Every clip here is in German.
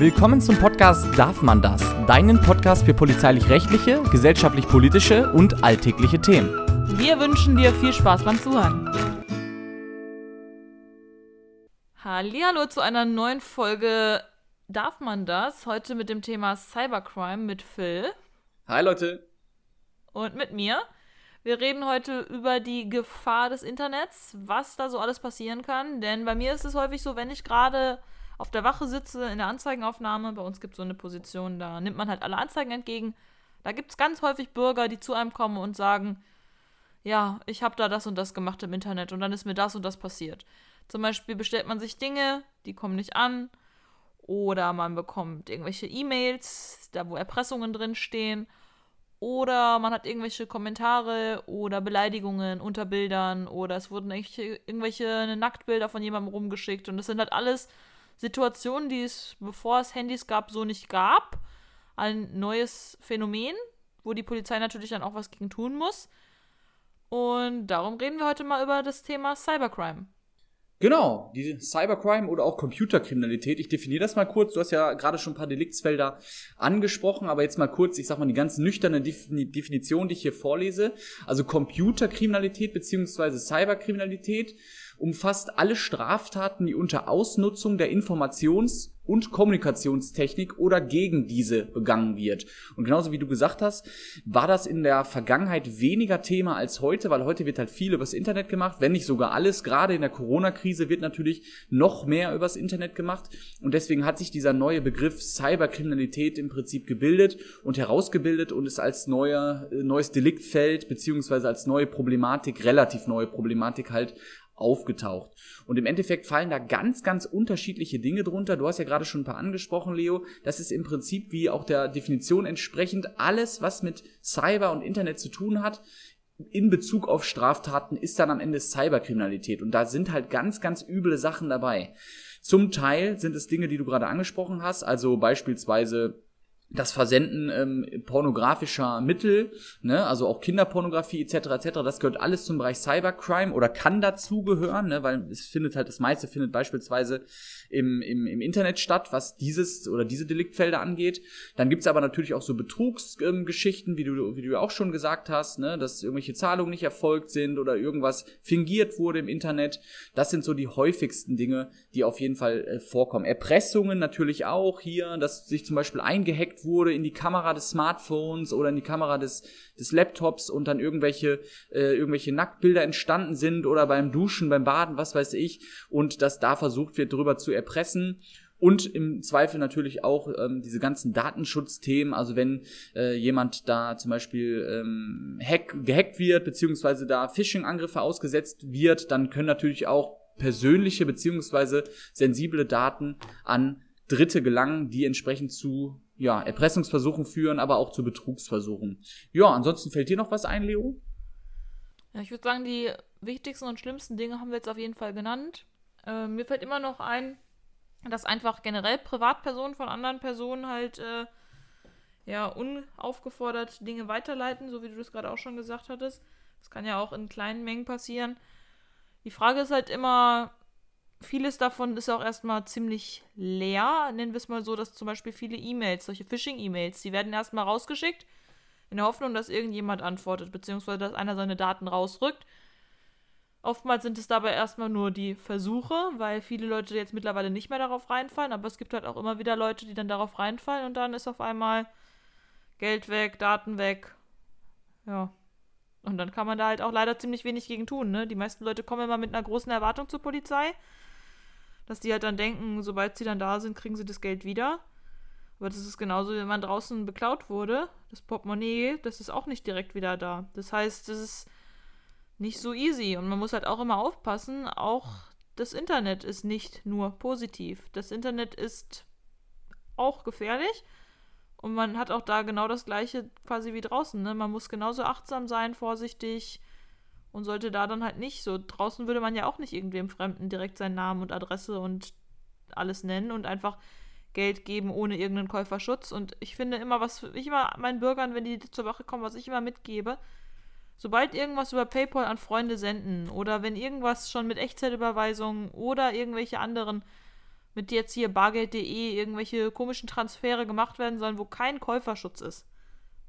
Willkommen zum Podcast Darf man das? Deinen Podcast für polizeilich-rechtliche, gesellschaftlich-politische und alltägliche Themen. Wir wünschen dir viel Spaß beim Zuhören. Hallo zu einer neuen Folge Darf man das? Heute mit dem Thema Cybercrime mit Phil. Hi Leute. Und mit mir. Wir reden heute über die Gefahr des Internets, was da so alles passieren kann. Denn bei mir ist es häufig so, wenn ich gerade auf der Wache sitze in der Anzeigenaufnahme, bei uns gibt es so eine Position, da nimmt man halt alle Anzeigen entgegen. Da gibt es ganz häufig Bürger, die zu einem kommen und sagen, ja, ich habe da das und das gemacht im Internet und dann ist mir das und das passiert. Zum Beispiel bestellt man sich Dinge, die kommen nicht an. Oder man bekommt irgendwelche E-Mails, da wo Erpressungen drin stehen. Oder man hat irgendwelche Kommentare oder Beleidigungen unter Bildern. Oder es wurden irgendwelche, irgendwelche Nacktbilder von jemandem rumgeschickt. Und das sind halt alles Situationen, die es, bevor es Handys gab, so nicht gab. Ein neues Phänomen, wo die Polizei natürlich dann auch was gegen tun muss. Und darum reden wir heute mal über das Thema Cybercrime. Genau, die Cybercrime oder auch Computerkriminalität. Ich definiere das mal kurz. Du hast ja gerade schon ein paar Deliktsfelder angesprochen, aber jetzt mal kurz, ich sag mal die ganz nüchterne Definition, die ich hier vorlese. Also Computerkriminalität beziehungsweise Cyberkriminalität umfasst alle Straftaten, die unter Ausnutzung der Informations- und Kommunikationstechnik oder gegen diese begangen wird. Und genauso wie du gesagt hast, war das in der Vergangenheit weniger Thema als heute, weil heute wird halt viel übers Internet gemacht, wenn nicht sogar alles. Gerade in der Corona-Krise wird natürlich noch mehr übers Internet gemacht. Und deswegen hat sich dieser neue Begriff Cyberkriminalität im Prinzip gebildet und herausgebildet und ist als neuer, äh, neues Deliktfeld beziehungsweise als neue Problematik, relativ neue Problematik halt aufgetaucht. Und im Endeffekt fallen da ganz, ganz unterschiedliche Dinge drunter. Du hast ja gerade schon ein paar angesprochen, Leo. Das ist im Prinzip wie auch der Definition entsprechend alles, was mit Cyber und Internet zu tun hat. In Bezug auf Straftaten ist dann am Ende Cyberkriminalität. Und da sind halt ganz, ganz üble Sachen dabei. Zum Teil sind es Dinge, die du gerade angesprochen hast, also beispielsweise das Versenden ähm, pornografischer Mittel, ne, also auch Kinderpornografie etc. etc. Das gehört alles zum Bereich Cybercrime oder kann dazugehören, ne, weil es findet halt das meiste findet beispielsweise im, im, im Internet statt, was dieses oder diese Deliktfelder angeht. Dann gibt's aber natürlich auch so Betrugsgeschichten, ähm, wie du wie du auch schon gesagt hast, ne, dass irgendwelche Zahlungen nicht erfolgt sind oder irgendwas fingiert wurde im Internet. Das sind so die häufigsten Dinge, die auf jeden Fall äh, vorkommen. Erpressungen natürlich auch hier, dass sich zum Beispiel eingehackt reingesteckt wurde in die Kamera des Smartphones oder in die Kamera des, des Laptops und dann irgendwelche, äh, irgendwelche Nacktbilder entstanden sind oder beim Duschen, beim Baden, was weiß ich, und dass da versucht wird, drüber zu erpressen. Und im Zweifel natürlich auch ähm, diese ganzen Datenschutzthemen, also wenn äh, jemand da zum Beispiel ähm, hack, gehackt wird, beziehungsweise da Phishing-Angriffe ausgesetzt wird, dann können natürlich auch persönliche beziehungsweise sensible Daten an Dritte gelangen, die entsprechend zu ja, Erpressungsversuchen führen, aber auch zu Betrugsversuchen. Ja, ansonsten fällt dir noch was ein, Leo? Ja, ich würde sagen, die wichtigsten und schlimmsten Dinge haben wir jetzt auf jeden Fall genannt. Äh, mir fällt immer noch ein, dass einfach generell Privatpersonen von anderen Personen halt äh, ja unaufgefordert Dinge weiterleiten, so wie du das gerade auch schon gesagt hattest. Das kann ja auch in kleinen Mengen passieren. Die Frage ist halt immer, vieles davon ist auch erstmal ziemlich leer. Nennen wir es mal so, dass zum Beispiel viele E-Mails, solche Phishing-E-Mails, die werden erstmal rausgeschickt, in der Hoffnung, dass irgendjemand antwortet, beziehungsweise dass einer seine Daten rausrückt. Oftmals sind es dabei erstmal nur die Versuche, weil viele Leute jetzt mittlerweile nicht mehr darauf reinfallen, aber es gibt halt auch immer wieder Leute, die dann darauf reinfallen und dann ist auf einmal Geld weg, Daten weg. Ja. Und dann kann man da halt auch leider ziemlich wenig gegen tun, ne? Die meisten Leute kommen immer mit einer großen Erwartung zur Polizei dass die halt dann denken, sobald sie dann da sind, kriegen sie das Geld wieder. Aber das ist genauso, wenn man draußen beklaut wurde. Das Portemonnaie, das ist auch nicht direkt wieder da. Das heißt, das ist nicht so easy. Und man muss halt auch immer aufpassen, auch das Internet ist nicht nur positiv. Das Internet ist auch gefährlich. Und man hat auch da genau das gleiche quasi wie draußen. Ne? Man muss genauso achtsam sein, vorsichtig, und sollte da dann halt nicht so. Draußen würde man ja auch nicht irgendwem Fremden direkt seinen Namen und Adresse und alles nennen und einfach Geld geben ohne irgendeinen Käuferschutz. Und ich finde immer, was ich immer meinen Bürgern, wenn die zur Wache kommen, was ich immer mitgebe, sobald irgendwas über PayPal an Freunde senden oder wenn irgendwas schon mit Echtzeitüberweisungen oder irgendwelche anderen mit jetzt hier bargeld.de irgendwelche komischen Transfere gemacht werden sollen, wo kein Käuferschutz ist.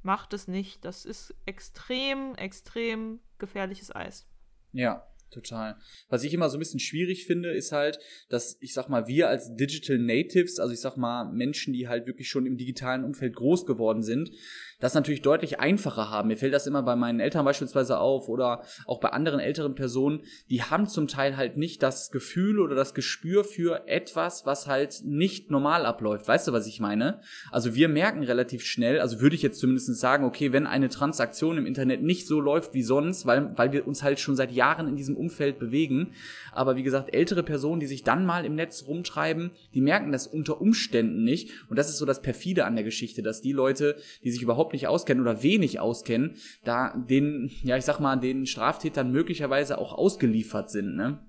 Macht es nicht. Das ist extrem, extrem gefährliches Eis. Ja, Total. Was ich immer so ein bisschen schwierig finde, ist halt, dass ich sag mal, wir als Digital Natives, also ich sag mal, Menschen, die halt wirklich schon im digitalen Umfeld groß geworden sind, das natürlich deutlich einfacher haben. Mir fällt das immer bei meinen Eltern beispielsweise auf oder auch bei anderen älteren Personen, die haben zum Teil halt nicht das Gefühl oder das Gespür für etwas, was halt nicht normal abläuft. Weißt du, was ich meine? Also wir merken relativ schnell, also würde ich jetzt zumindest sagen, okay, wenn eine Transaktion im Internet nicht so läuft wie sonst, weil, weil wir uns halt schon seit Jahren in diesem Umfeld bewegen. Aber wie gesagt, ältere Personen, die sich dann mal im Netz rumtreiben, die merken das unter Umständen nicht. Und das ist so das perfide an der Geschichte, dass die Leute, die sich überhaupt nicht auskennen oder wenig auskennen, da den, ja, ich sag mal, den Straftätern möglicherweise auch ausgeliefert sind, ne?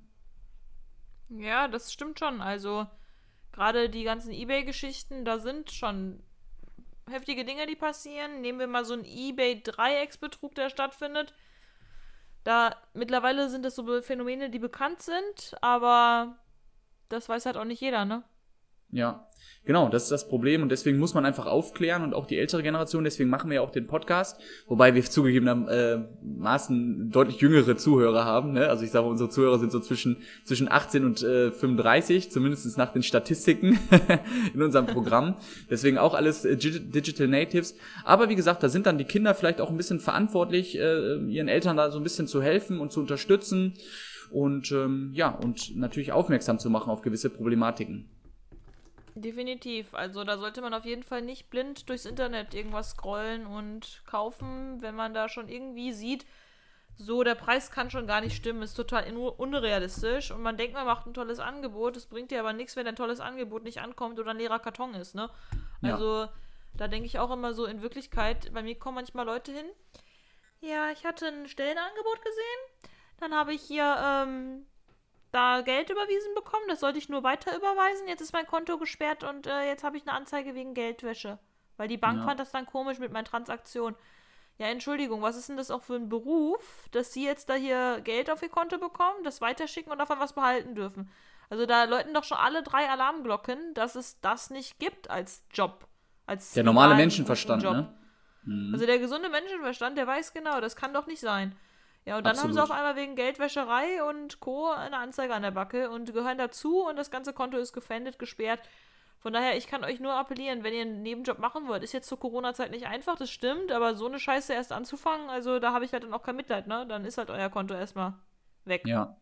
Ja, das stimmt schon. Also, gerade die ganzen Ebay-Geschichten, da sind schon heftige Dinge, die passieren. Nehmen wir mal so einen Ebay-Dreiecksbetrug, der stattfindet. Da mittlerweile sind das so Phänomene, die bekannt sind, aber das weiß halt auch nicht jeder, ne? Ja, genau, das ist das Problem und deswegen muss man einfach aufklären und auch die ältere Generation, deswegen machen wir ja auch den Podcast, wobei wir zugegebenermaßen deutlich jüngere Zuhörer haben, ne? also ich sage, unsere Zuhörer sind so zwischen, zwischen 18 und äh, 35, zumindest nach den Statistiken in unserem Programm, deswegen auch alles äh, Digital Natives, aber wie gesagt, da sind dann die Kinder vielleicht auch ein bisschen verantwortlich, äh, ihren Eltern da so ein bisschen zu helfen und zu unterstützen und ähm, ja, und natürlich aufmerksam zu machen auf gewisse Problematiken. Definitiv. Also da sollte man auf jeden Fall nicht blind durchs Internet irgendwas scrollen und kaufen, wenn man da schon irgendwie sieht, so der Preis kann schon gar nicht stimmen, ist total unrealistisch und man denkt, man macht ein tolles Angebot, es bringt dir aber nichts, wenn ein tolles Angebot nicht ankommt oder ein leerer Karton ist, ne? Ja. Also da denke ich auch immer so in Wirklichkeit, bei mir kommen manchmal Leute hin. Ja, ich hatte ein Stellenangebot gesehen. Dann habe ich hier ähm, da Geld überwiesen bekommen. Das sollte ich nur weiter überweisen. Jetzt ist mein Konto gesperrt und äh, jetzt habe ich eine Anzeige wegen Geldwäsche. Weil die Bank ja. fand das dann komisch mit meinen Transaktionen. Ja, Entschuldigung, was ist denn das auch für ein Beruf, dass Sie jetzt da hier Geld auf Ihr Konto bekommen, das weiterschicken und davon was behalten dürfen? Also da läuten doch schon alle drei Alarmglocken, dass es das nicht gibt als Job. Als der normale Menschenverstand, ne? Mhm. Also der gesunde Menschenverstand, der weiß genau, das kann doch nicht sein. Ja, und dann Absolut. haben sie auf einmal wegen Geldwäscherei und Co. eine Anzeige an der Backe und gehören dazu und das ganze Konto ist gefändet, gesperrt. Von daher, ich kann euch nur appellieren, wenn ihr einen Nebenjob machen wollt, ist jetzt zur Corona-Zeit nicht einfach, das stimmt, aber so eine Scheiße erst anzufangen, also da habe ich halt dann auch kein Mitleid, ne? Dann ist halt euer Konto erstmal weg. Ja.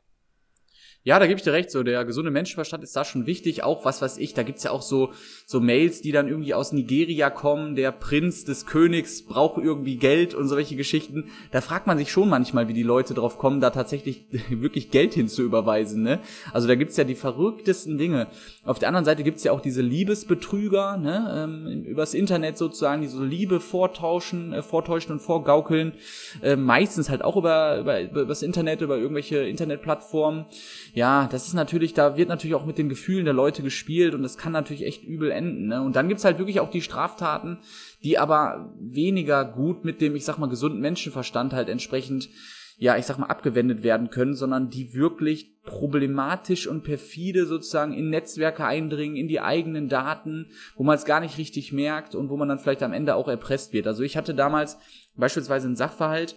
Ja, da gebe ich dir recht, so der gesunde Menschenverstand ist da schon wichtig, auch was weiß ich, da gibt's ja auch so so Mails, die dann irgendwie aus Nigeria kommen, der Prinz des Königs braucht irgendwie Geld und solche Geschichten. Da fragt man sich schon manchmal, wie die Leute drauf kommen, da tatsächlich wirklich Geld hinzuüberweisen, ne? Also da gibt's ja die verrücktesten Dinge. Auf der anderen Seite gibt's ja auch diese Liebesbetrüger, ne, ähm, übers Internet sozusagen, die so Liebe vortauschen, äh, vortäuschen und vorgaukeln, äh, meistens halt auch über, über, über das Internet, über irgendwelche Internetplattformen ja, das ist natürlich, da wird natürlich auch mit den Gefühlen der Leute gespielt und das kann natürlich echt übel enden. Ne? Und dann gibt's halt wirklich auch die Straftaten, die aber weniger gut mit dem, ich sag mal, gesunden Menschenverstand halt entsprechend, ja, ich sag mal, abgewendet werden können, sondern die wirklich problematisch und perfide sozusagen in Netzwerke eindringen, in die eigenen Daten, wo man es gar nicht richtig merkt und wo man dann vielleicht am Ende auch erpresst wird. Also ich hatte damals beispielsweise einen Sachverhalt,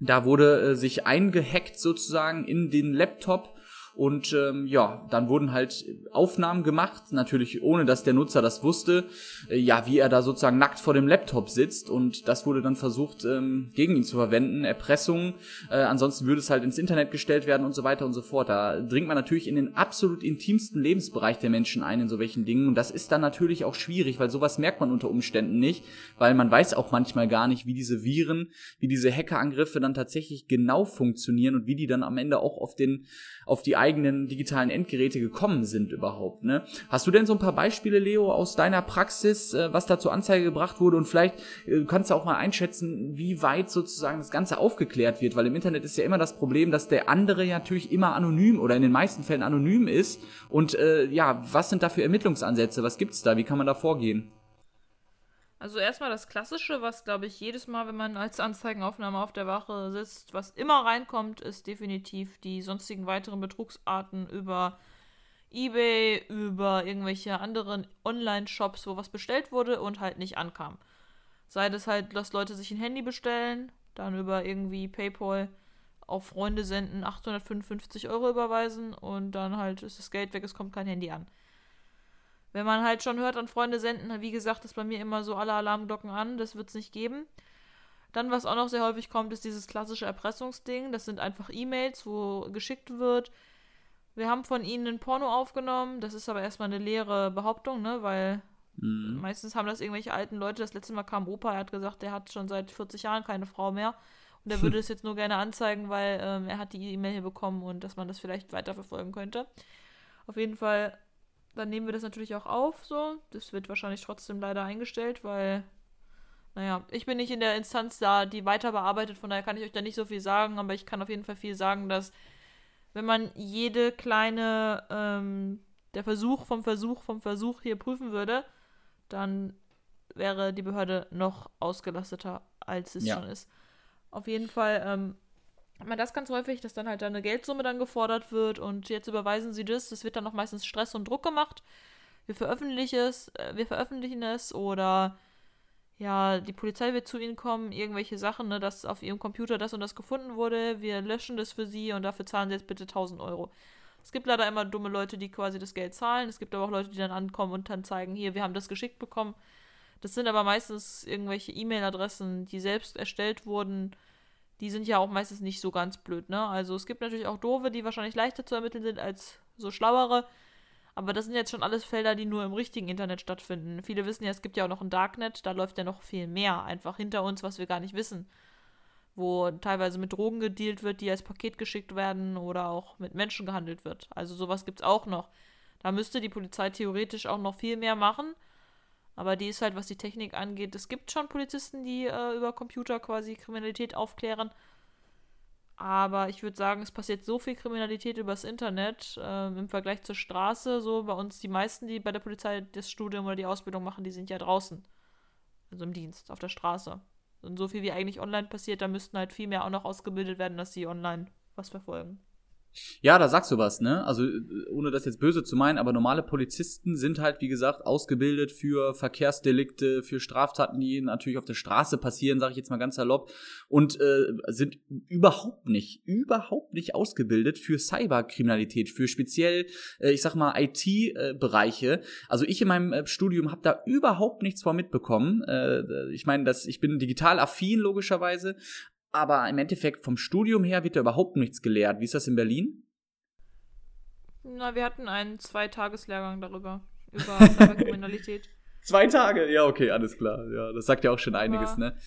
da wurde äh, sich eingehackt sozusagen in den Laptop und ähm, ja, dann wurden halt Aufnahmen gemacht, natürlich ohne dass der Nutzer das wusste, äh, ja, wie er da sozusagen nackt vor dem Laptop sitzt. Und das wurde dann versucht, ähm, gegen ihn zu verwenden, Erpressung. Äh, ansonsten würde es halt ins Internet gestellt werden und so weiter und so fort. Da dringt man natürlich in den absolut intimsten Lebensbereich der Menschen ein in so welchen Dingen. Und das ist dann natürlich auch schwierig, weil sowas merkt man unter Umständen nicht, weil man weiß auch manchmal gar nicht, wie diese Viren, wie diese Hackerangriffe dann tatsächlich genau funktionieren und wie die dann am Ende auch auf den, auf die eigenen digitalen Endgeräte gekommen sind überhaupt. Ne? Hast du denn so ein paar Beispiele, Leo, aus deiner Praxis, äh, was da zur Anzeige gebracht wurde? Und vielleicht äh, kannst du auch mal einschätzen, wie weit sozusagen das Ganze aufgeklärt wird, weil im Internet ist ja immer das Problem, dass der andere ja natürlich immer anonym oder in den meisten Fällen anonym ist. Und äh, ja, was sind da für Ermittlungsansätze? Was gibt's da? Wie kann man da vorgehen? Also erstmal das Klassische, was glaube ich jedes Mal, wenn man als Anzeigenaufnahme auf der Wache sitzt, was immer reinkommt, ist definitiv die sonstigen weiteren Betrugsarten über eBay, über irgendwelche anderen Online-Shops, wo was bestellt wurde und halt nicht ankam. Sei das halt, dass Leute sich ein Handy bestellen, dann über irgendwie PayPal auf Freunde senden, 855 Euro überweisen und dann halt ist das Geld weg, es kommt kein Handy an. Wenn man halt schon hört, an Freunde senden, wie gesagt, ist bei mir immer so alle Alarmglocken an, das wird es nicht geben. Dann, was auch noch sehr häufig kommt, ist dieses klassische Erpressungsding. Das sind einfach E-Mails, wo geschickt wird. Wir haben von ihnen ein Porno aufgenommen. Das ist aber erstmal eine leere Behauptung, ne? Weil mhm. meistens haben das irgendwelche alten Leute. Das letzte Mal kam Opa, er hat gesagt, der hat schon seit 40 Jahren keine Frau mehr. Und er würde es jetzt nur gerne anzeigen, weil ähm, er hat die E-Mail hier bekommen und dass man das vielleicht weiterverfolgen könnte. Auf jeden Fall, dann nehmen wir das natürlich auch auf, so. Das wird wahrscheinlich trotzdem leider eingestellt, weil naja, ich bin nicht in der Instanz da, die weiter bearbeitet, von daher kann ich euch da nicht so viel sagen, aber ich kann auf jeden Fall viel sagen, dass wenn man jede kleine, ähm, der Versuch vom Versuch vom Versuch hier prüfen würde, dann wäre die Behörde noch ausgelasteter, als es ja. schon ist. Auf jeden Fall ähm, hat man das ganz häufig, dass dann halt eine Geldsumme dann gefordert wird und jetzt überweisen sie das. Das wird dann auch meistens Stress und Druck gemacht. Wir veröffentlichen es, äh, wir veröffentlichen es oder ja, die Polizei wird zu ihnen kommen, irgendwelche Sachen, ne, dass auf ihrem Computer das und das gefunden wurde, wir löschen das für sie und dafür zahlen sie jetzt bitte 1000 Euro. Es gibt leider immer dumme Leute, die quasi das Geld zahlen. Es gibt aber auch Leute, die dann ankommen und dann zeigen, hier, wir haben das geschickt bekommen. Das sind aber meistens irgendwelche E-Mail-Adressen, die selbst erstellt wurden. Die sind ja auch meistens nicht so ganz blöd, ne? Also es gibt natürlich auch doofe, die wahrscheinlich leichter zu ermitteln sind als so schlauere. Aber das sind jetzt schon alles Felder, die nur im richtigen Internet stattfinden. Viele wissen ja, es gibt ja auch noch ein Darknet, da läuft ja noch viel mehr einfach hinter uns, was wir gar nicht wissen. Wo teilweise mit Drogen gedealt wird, die als Paket geschickt werden oder auch mit Menschen gehandelt wird. Also sowas gibt es auch noch. Da müsste die Polizei theoretisch auch noch viel mehr machen. Aber die ist halt, was die Technik angeht. Es gibt schon Polizisten, die äh, über Computer quasi Kriminalität aufklären. Aber ich würde sagen, es passiert so viel Kriminalität übers Internet ähm, im Vergleich zur Straße. So bei uns, die meisten, die bei der Polizei das Studium oder die Ausbildung machen, die sind ja draußen. Also im Dienst, auf der Straße. Und so viel wie eigentlich online passiert, da müssten halt viel mehr auch noch ausgebildet werden, dass sie online was verfolgen. Ja, da sagst du was, ne? Also äh, ohne das jetzt böse zu meinen, aber normale Polizisten sind halt, wie gesagt, ausgebildet für Verkehrsdelikte, für Straftaten, die natürlich auf der Straße passieren, sage ich jetzt mal ganz salopp, und äh, sind überhaupt nicht, überhaupt nicht ausgebildet für Cyberkriminalität, für speziell, äh, ich sag mal, IT-Bereiche. Also ich in meinem äh, Studium habe da überhaupt nichts vor mitbekommen. Äh, ich meine, dass ich bin digital affin logischerweise, aber im Endeffekt vom Studium her wird da überhaupt nichts gelehrt. Wie ist das in Berlin? Na, wir hatten einen Zweitageslehrgang darüber, über Cyberkriminalität. Zwei Tage? Ja, okay, alles klar. Ja, das sagt ja auch schon einiges, Aber, ne?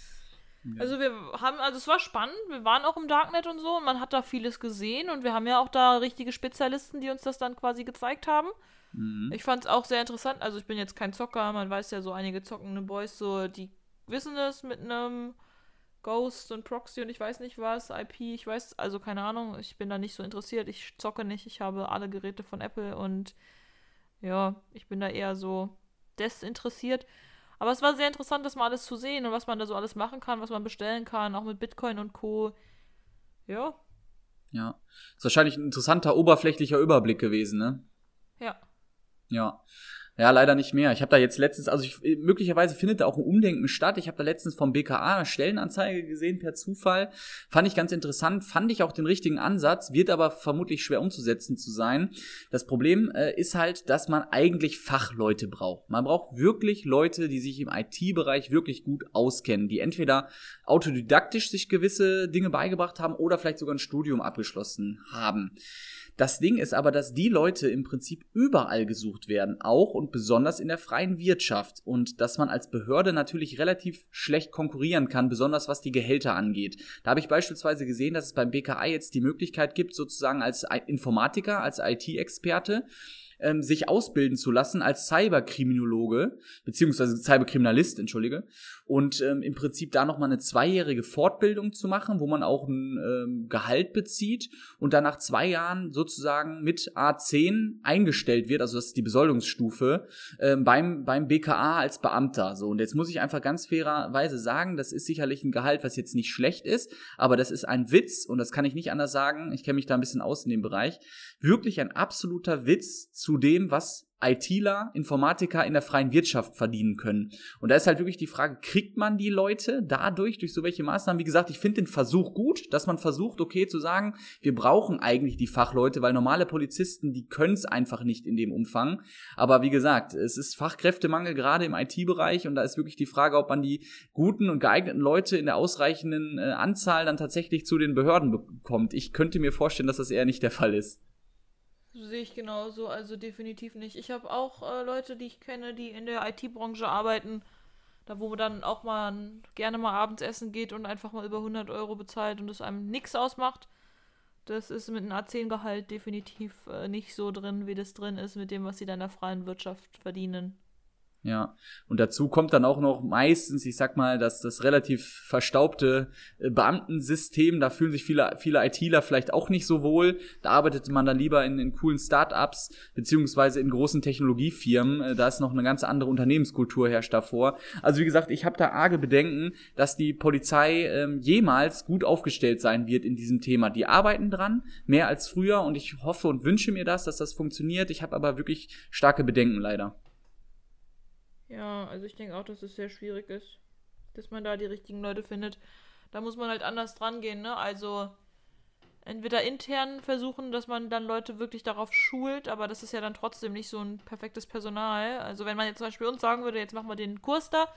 Also wir haben, also es war spannend, wir waren auch im Darknet und so und man hat da vieles gesehen und wir haben ja auch da richtige Spezialisten, die uns das dann quasi gezeigt haben. Mhm. Ich fand es auch sehr interessant, also ich bin jetzt kein Zocker, man weiß ja so einige zockende Boys, so die wissen es mit einem Ghost und Proxy und ich weiß nicht was, IP, ich weiß, also keine Ahnung, ich bin da nicht so interessiert, ich zocke nicht, ich habe alle Geräte von Apple und ja, ich bin da eher so desinteressiert. Aber es war sehr interessant, das mal alles zu sehen und was man da so alles machen kann, was man bestellen kann, auch mit Bitcoin und Co. Ja. Ja. Ist wahrscheinlich ein interessanter oberflächlicher Überblick gewesen, ne? Ja. Ja. Ja, leider nicht mehr. Ich habe da jetzt letztens, also ich, möglicherweise findet da auch ein Umdenken statt. Ich habe da letztens vom BKA eine Stellenanzeige gesehen per Zufall. Fand ich ganz interessant, fand ich auch den richtigen Ansatz, wird aber vermutlich schwer umzusetzen zu sein. Das Problem äh, ist halt, dass man eigentlich Fachleute braucht. Man braucht wirklich Leute, die sich im IT-Bereich wirklich gut auskennen, die entweder autodidaktisch sich gewisse Dinge beigebracht haben oder vielleicht sogar ein Studium abgeschlossen haben. Das Ding ist aber, dass die Leute im Prinzip überall gesucht werden, auch und besonders in der freien Wirtschaft und dass man als Behörde natürlich relativ schlecht konkurrieren kann, besonders was die Gehälter angeht. Da habe ich beispielsweise gesehen, dass es beim BKA jetzt die Möglichkeit gibt, sozusagen als Informatiker, als IT-Experte, ähm, sich ausbilden zu lassen als Cyberkriminologe, beziehungsweise Cyberkriminalist, entschuldige, und ähm, im Prinzip da nochmal eine zweijährige Fortbildung zu machen, wo man auch ein ähm, Gehalt bezieht und dann nach zwei Jahren sozusagen mit A10 eingestellt wird, also das ist die Besoldungsstufe, ähm, beim, beim BKA als Beamter. So, und jetzt muss ich einfach ganz fairerweise sagen, das ist sicherlich ein Gehalt, was jetzt nicht schlecht ist, aber das ist ein Witz und das kann ich nicht anders sagen. Ich kenne mich da ein bisschen aus in dem Bereich. Wirklich ein absoluter Witz zu dem, was ITler, Informatiker in der freien Wirtschaft verdienen können. Und da ist halt wirklich die Frage, kriegt man die Leute dadurch, durch so welche Maßnahmen? Wie gesagt, ich finde den Versuch gut, dass man versucht, okay, zu sagen, wir brauchen eigentlich die Fachleute, weil normale Polizisten, die können es einfach nicht in dem Umfang. Aber wie gesagt, es ist Fachkräftemangel gerade im IT-Bereich und da ist wirklich die Frage, ob man die guten und geeigneten Leute in der ausreichenden äh, Anzahl dann tatsächlich zu den Behörden bekommt. Ich könnte mir vorstellen, dass das eher nicht der Fall ist. Sehe ich genauso, also definitiv nicht. Ich habe auch äh, Leute, die ich kenne, die in der IT-Branche arbeiten, da wo man dann auch mal gerne mal abends essen geht und einfach mal über 100 Euro bezahlt und es einem nichts ausmacht. Das ist mit einem A10-Gehalt definitiv äh, nicht so drin, wie das drin ist mit dem, was sie da in der freien Wirtschaft verdienen. Ja, und dazu kommt dann auch noch meistens, ich sag mal, dass das relativ verstaubte äh, Beamtensystem, da fühlen sich viele, viele ITler vielleicht auch nicht so wohl. Da arbeitet man dann lieber in, in coolen Startups beziehungsweise in großen Technologiefirmen. Äh, da ist noch eine ganz andere Unternehmenskultur herrscht davor. Also wie gesagt, ich habe da arge Bedenken, dass die Polizei ähm, jemals gut aufgestellt sein wird in diesem Thema. Die arbeiten dran, mehr als früher und ich hoffe und wünsche mir das, dass das funktioniert. Ich habe aber wirklich starke Bedenken leider. Ja, also ich denke auch, dass es sehr schwierig ist, dass man da die richtigen Leute findet. Da muss man halt anders dran gehen, ne? Also entweder intern versuchen, dass man dann Leute wirklich darauf schult, aber das ist ja dann trotzdem nicht so ein perfektes Personal. Also wenn man jetzt zum Beispiel uns sagen würde, jetzt machen wir den Kurs da,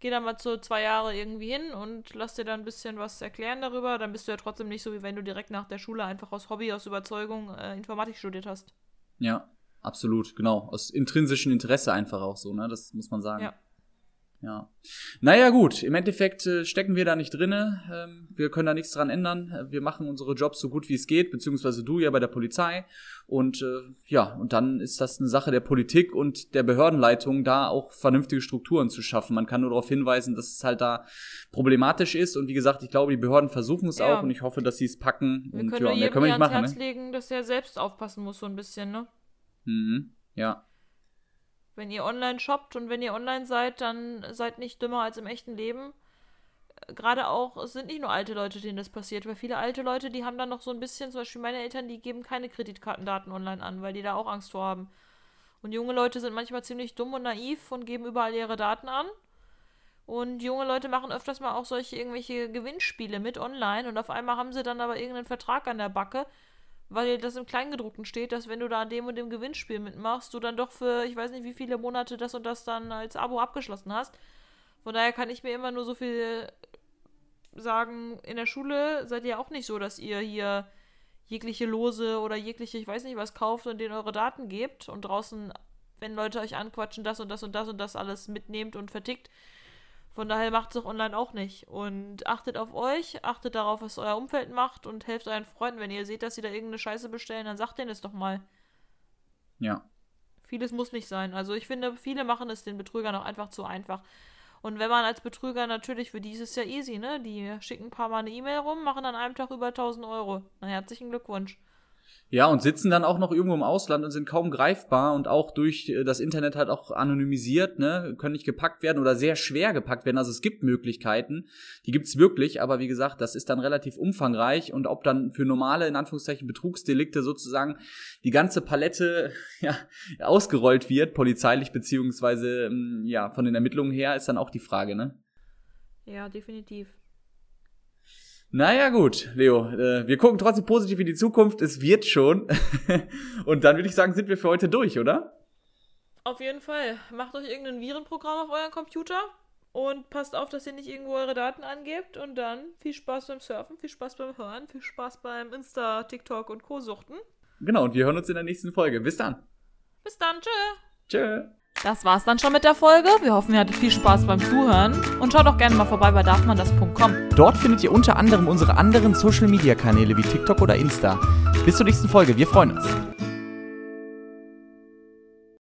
geh da mal so zwei Jahre irgendwie hin und lass dir dann ein bisschen was erklären darüber, dann bist du ja trotzdem nicht so, wie wenn du direkt nach der Schule einfach aus Hobby, aus Überzeugung äh, Informatik studiert hast. Ja, Absolut, genau. Aus intrinsischem Interesse einfach auch so, ne? Das muss man sagen. Ja. Ja. Naja, gut. Im Endeffekt äh, stecken wir da nicht drinne. Ähm, wir können da nichts dran ändern. Wir machen unsere Jobs so gut wie es geht, beziehungsweise du ja bei der Polizei. Und äh, ja, und dann ist das eine Sache der Politik und der Behördenleitung, da auch vernünftige Strukturen zu schaffen. Man kann nur darauf hinweisen, dass es halt da problematisch ist. Und wie gesagt, ich glaube, die Behörden versuchen es ja. auch und ich hoffe, dass sie es packen. Wir und können ja, mehr können wir nicht machen. Herz ne? legen, dass er selbst aufpassen muss, so ein bisschen, ne? Mhm. Ja. Wenn ihr online shoppt und wenn ihr online seid, dann seid nicht dümmer als im echten Leben. Gerade auch, es sind nicht nur alte Leute, denen das passiert, weil viele alte Leute, die haben dann noch so ein bisschen, zum Beispiel meine Eltern, die geben keine Kreditkartendaten online an, weil die da auch Angst vor haben. Und junge Leute sind manchmal ziemlich dumm und naiv und geben überall ihre Daten an. Und junge Leute machen öfters mal auch solche irgendwelche Gewinnspiele mit online und auf einmal haben sie dann aber irgendeinen Vertrag an der Backe weil das im Kleingedruckten steht, dass wenn du da an dem und dem Gewinnspiel mitmachst, du dann doch für, ich weiß nicht, wie viele Monate das und das dann als Abo abgeschlossen hast. Von daher kann ich mir immer nur so viel sagen, in der Schule seid ihr auch nicht so, dass ihr hier jegliche Lose oder jegliche, ich weiß nicht was, kauft und denen eure Daten gebt und draußen, wenn Leute euch anquatschen, das und das und das und das alles mitnehmt und vertickt. Von daher macht es auch online auch nicht. Und achtet auf euch, achtet darauf, was euer Umfeld macht und helft euren Freunden. Wenn ihr seht, dass sie da irgendeine Scheiße bestellen, dann sagt denen es doch mal. Ja. Vieles muss nicht sein. Also ich finde, viele machen es den Betrügern auch einfach zu einfach. Und wenn man als Betrüger natürlich, für die ist es ja easy, ne? Die schicken ein paar Mal eine E-Mail rum, machen an einem Tag über 1000 Euro. Na, herzlichen Glückwunsch. Ja, und sitzen dann auch noch irgendwo im Ausland und sind kaum greifbar und auch durch äh, das Internet halt auch anonymisiert, ne, können nicht gepackt werden oder sehr schwer gepackt werden. Also es gibt Möglichkeiten, die gibt's wirklich, aber wie gesagt, das ist dann relativ umfangreich und ob dann für normale, in Anführungszeichen, Betrugsdelikte sozusagen die ganze Palette ja, ausgerollt wird, polizeilich beziehungsweise ähm, ja, von den Ermittlungen her, ist dann auch die Frage, ne? Ja, definitiv. Naja, gut, Leo. Äh, wir gucken trotzdem positiv in die Zukunft. Es wird schon. Und dann würde ich sagen, sind wir für heute durch, oder? Auf jeden Fall. Macht euch irgendein Virenprogramm auf euren Computer und passt auf, dass ihr nicht irgendwo eure Daten angebt. Und dann viel Spaß beim Surfen, viel Spaß beim Hören, viel Spaß beim Insta, TikTok und Co-Suchten. Genau, und wir hören uns in der nächsten Folge. Bis dann. Bis dann. Tschö. Tschö. Das war's dann schon mit der Folge. Wir hoffen, ihr hattet viel Spaß beim Zuhören und schaut auch gerne mal vorbei bei darfmandas.com. Dort findet ihr unter anderem unsere anderen Social Media Kanäle wie TikTok oder Insta. Bis zur nächsten Folge, wir freuen uns.